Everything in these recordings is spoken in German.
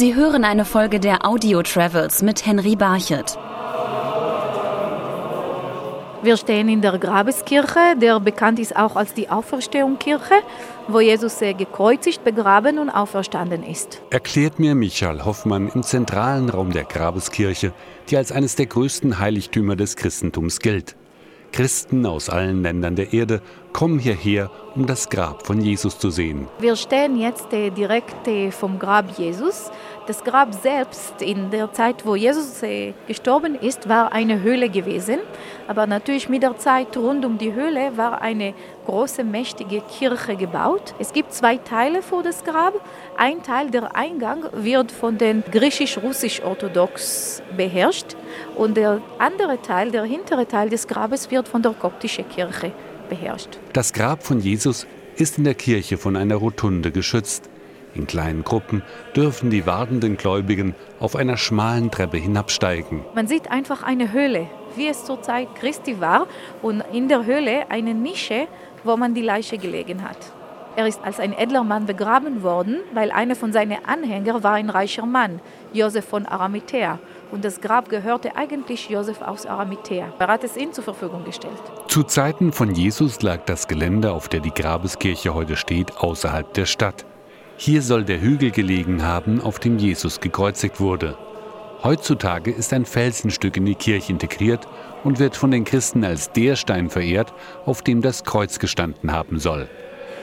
Sie hören eine Folge der Audio Travels mit Henry Barchet. Wir stehen in der Grabeskirche, der bekannt ist auch als die Auferstehungskirche, wo Jesus äh, gekreuzigt, begraben und auferstanden ist. Erklärt mir Michael Hoffmann im zentralen Raum der Grabeskirche, die als eines der größten Heiligtümer des Christentums gilt. Christen aus allen Ländern der Erde kommen hierher, um das Grab von Jesus zu sehen. Wir stehen jetzt äh, direkt äh, vom Grab Jesus. Das Grab selbst in der Zeit, wo Jesus äh, gestorben ist, war eine Höhle gewesen. Aber natürlich mit der Zeit rund um die Höhle war eine große, mächtige Kirche gebaut. Es gibt zwei Teile vor das Grab. Ein Teil, der Eingang, wird von den griechisch-russisch-orthodox beherrscht und der andere Teil, der hintere Teil des Grabes, wird von der koptischen Kirche beherrscht. Das Grab von Jesus ist in der Kirche von einer Rotunde geschützt. In kleinen Gruppen dürfen die wartenden Gläubigen auf einer schmalen Treppe hinabsteigen. Man sieht einfach eine Höhle, wie es zur Zeit Christi war, und in der Höhle eine Nische, wo man die Leiche gelegen hat. Er ist als ein edler Mann begraben worden, weil einer von seinen Anhängern war ein reicher Mann, Josef von Arimathea. Und das Grab gehörte eigentlich Josef aus Arimathea. Er hat es ihm zur Verfügung gestellt. Zu Zeiten von Jesus lag das Gelände, auf der die Grabeskirche heute steht, außerhalb der Stadt. Hier soll der Hügel gelegen haben, auf dem Jesus gekreuzigt wurde. Heutzutage ist ein Felsenstück in die Kirche integriert und wird von den Christen als der Stein verehrt, auf dem das Kreuz gestanden haben soll.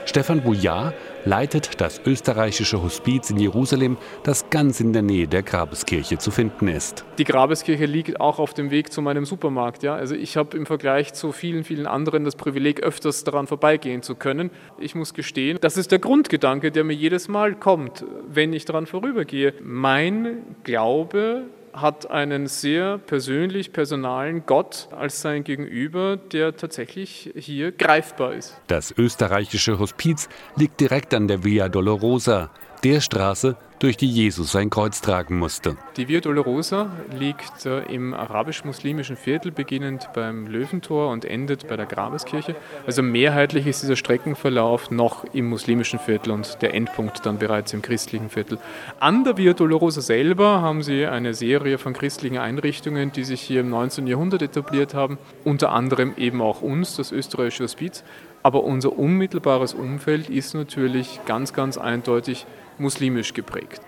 Stefan Bouillard leitet das österreichische Hospiz in Jerusalem, das ganz in der Nähe der Grabeskirche zu finden ist. Die Grabeskirche liegt auch auf dem Weg zu meinem Supermarkt. Ja? Also ich habe im Vergleich zu vielen, vielen anderen das Privileg, öfters daran vorbeigehen zu können. Ich muss gestehen, das ist der Grundgedanke, der mir jedes Mal kommt, wenn ich daran vorübergehe. Mein Glaube hat einen sehr persönlich personalen Gott als sein Gegenüber, der tatsächlich hier greifbar ist. Das österreichische Hospiz liegt direkt an der Via Dolorosa, der Straße, durch die Jesus sein Kreuz tragen musste. Die Via Dolorosa liegt äh, im arabisch-muslimischen Viertel, beginnend beim Löwentor und endet bei der Grabeskirche. Also mehrheitlich ist dieser Streckenverlauf noch im muslimischen Viertel und der Endpunkt dann bereits im christlichen Viertel. An der Via Dolorosa selber haben sie eine Serie von christlichen Einrichtungen, die sich hier im 19. Jahrhundert etabliert haben, unter anderem eben auch uns, das österreichische Hospiz. Aber unser unmittelbares Umfeld ist natürlich ganz, ganz eindeutig muslimisch geprägt.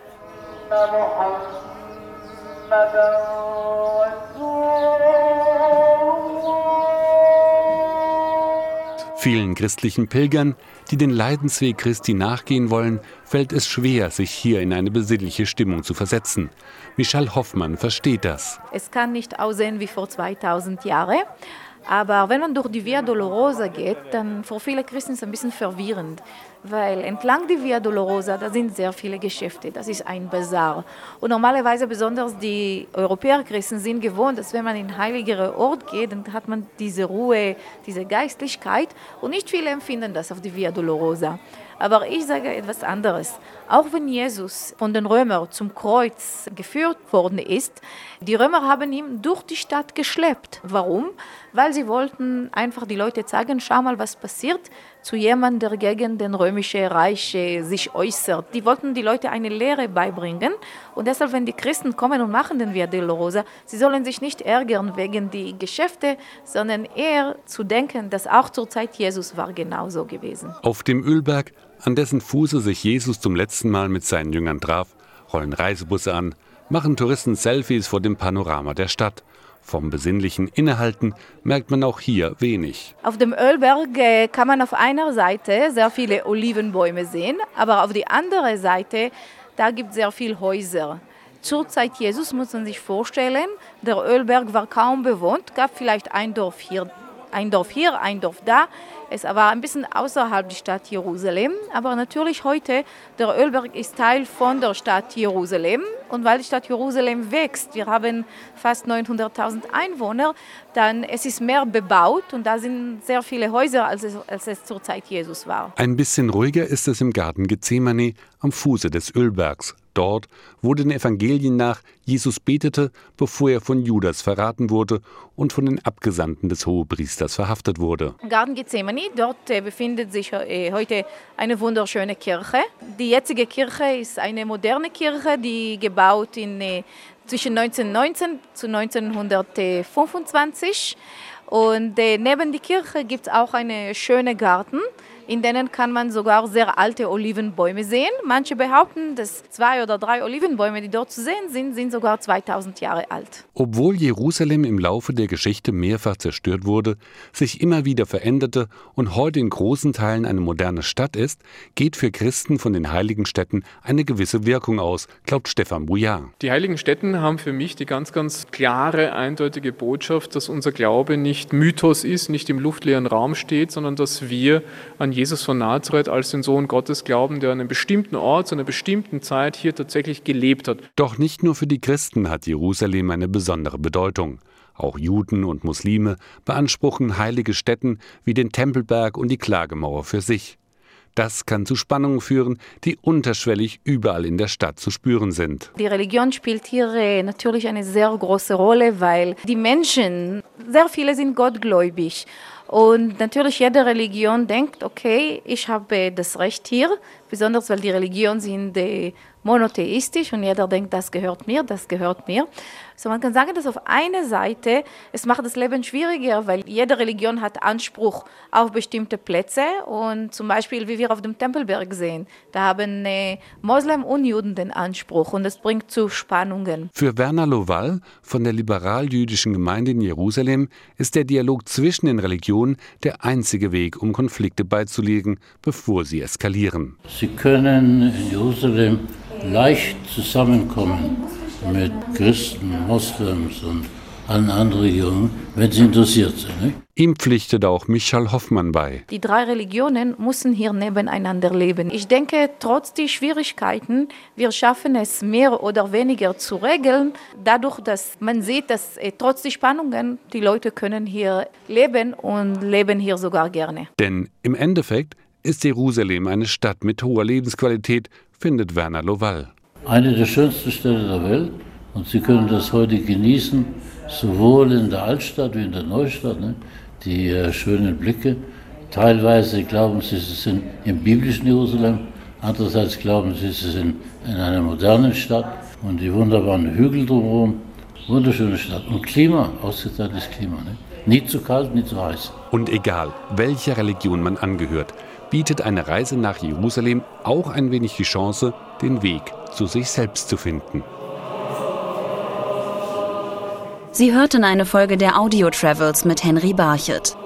Vielen christlichen Pilgern, die den Leidensweg Christi nachgehen wollen, fällt es schwer, sich hier in eine besinnliche Stimmung zu versetzen. Michal Hoffmann versteht das. Es kann nicht aussehen wie vor 2000 Jahren. Aber wenn man durch die Via Dolorosa geht, dann für viele Christen ist es ein bisschen verwirrend, weil entlang die Via Dolorosa, da sind sehr viele Geschäfte, das ist ein Bazar. Und normalerweise besonders die Europäer-Christen sind gewohnt, dass wenn man in heiligere Ort geht, dann hat man diese Ruhe, diese Geistlichkeit und nicht viele empfinden das auf die Via Dolorosa. Aber ich sage etwas anderes. Auch wenn Jesus von den Römern zum Kreuz geführt worden ist, die Römer haben ihn durch die Stadt geschleppt. Warum? Weil sie wollten einfach die Leute zeigen, schau mal, was passiert zu jemandem, der gegen den römischen Reich sich äußert. Die wollten die Leute eine Lehre beibringen. Und deshalb, wenn die Christen kommen und machen den Via Dolorosa, sie sollen sich nicht ärgern wegen die Geschäfte, sondern eher zu denken, dass auch zur Zeit Jesus war genauso gewesen. Auf dem Ölberg an dessen Fuße sich Jesus zum letzten Mal mit seinen Jüngern traf, rollen Reisebusse an, machen Touristen Selfies vor dem Panorama der Stadt. Vom besinnlichen Innehalten merkt man auch hier wenig. Auf dem Ölberg äh, kann man auf einer Seite sehr viele Olivenbäume sehen, aber auf der anderen Seite, da gibt es sehr viele Häuser. Zur Zeit Jesus muss man sich vorstellen, der Ölberg war kaum bewohnt, gab vielleicht ein Dorf hier, ein Dorf hier, ein Dorf da. Es war ein bisschen außerhalb der Stadt Jerusalem, aber natürlich heute, der Ölberg ist Teil von der Stadt Jerusalem und weil die Stadt Jerusalem wächst, wir haben fast 900.000 Einwohner, dann es ist mehr bebaut und da sind sehr viele Häuser, als es, als es zur Zeit Jesus war. Ein bisschen ruhiger ist es im Garten Gethsemane am Fuße des Ölbergs. Dort, wo den Evangelien nach Jesus betete, bevor er von Judas verraten wurde und von den Abgesandten des Hohepriesters verhaftet wurde. Garten Gethsemane. Dort befindet sich heute eine wunderschöne Kirche. Die jetzige Kirche ist eine moderne Kirche, die gebaut in zwischen 1919 zu 1925 und neben der Kirche gibt es auch einen schönen Garten in denen kann man sogar sehr alte Olivenbäume sehen. Manche behaupten, dass zwei oder drei Olivenbäume, die dort zu sehen sind, sind sogar 2000 Jahre alt. Obwohl Jerusalem im Laufe der Geschichte mehrfach zerstört wurde, sich immer wieder veränderte und heute in großen Teilen eine moderne Stadt ist, geht für Christen von den heiligen Städten eine gewisse Wirkung aus, glaubt Stefan Bouillard. Die heiligen Städten haben für mich die ganz, ganz klare, eindeutige Botschaft, dass unser Glaube nicht Mythos ist, nicht im luftleeren Raum steht, sondern dass wir an Jesus von Nazareth als den Sohn Gottes glauben, der an einem bestimmten Ort, zu einer bestimmten Zeit hier tatsächlich gelebt hat. Doch nicht nur für die Christen hat Jerusalem eine besondere Bedeutung. Auch Juden und Muslime beanspruchen heilige Stätten wie den Tempelberg und die Klagemauer für sich. Das kann zu Spannungen führen, die unterschwellig überall in der Stadt zu spüren sind. Die Religion spielt hier äh, natürlich eine sehr große Rolle, weil die Menschen, sehr viele sind gottgläubig. Und natürlich jede Religion denkt, okay, ich habe das Recht hier, besonders weil die Religionen sind äh, monotheistisch und jeder denkt, das gehört mir, das gehört mir. So man kann sagen, dass auf einer Seite es macht das Leben schwieriger, weil jede Religion hat Anspruch auf bestimmte Plätze und zum Beispiel, wie wir auf dem Tempelberg sehen, da haben äh, Moslem und Juden den Anspruch und das bringt zu Spannungen. Für Werner Lowall von der liberal-jüdischen Gemeinde in Jerusalem ist der Dialog zwischen den Religionen der einzige Weg, um Konflikte beizulegen, bevor sie eskalieren. Sie können in Jerusalem leicht zusammenkommen mit Christen, Moslems und allen anderen Religionen, wenn sie interessiert sind. Nicht? Ihm pflichtet auch Michael Hoffmann bei. Die drei Religionen müssen hier nebeneinander leben. Ich denke, trotz der Schwierigkeiten, wir schaffen es mehr oder weniger zu regeln, dadurch, dass man sieht, dass äh, trotz der Spannungen die Leute können hier leben und leben hier sogar gerne. Denn im Endeffekt ist Jerusalem eine Stadt mit hoher Lebensqualität, findet Werner Lowall. Eine der schönsten Städte der Welt und Sie können das heute genießen, sowohl in der Altstadt wie in der Neustadt, ne? die äh, schönen Blicke. Teilweise glauben Sie, Sie sind im biblischen Jerusalem, andererseits glauben Sie, Sie sind in einer modernen Stadt und die wunderbaren Hügel drumherum. Wunderschöne Stadt. Und Klima, ausgezeichntes Klima. Ne? Nie zu kalt, nie zu heiß. Und egal, welcher Religion man angehört, bietet eine Reise nach Jerusalem auch ein wenig die Chance, den Weg zu sich selbst zu finden. Sie hörten eine Folge der Audio Travels mit Henry Barchet.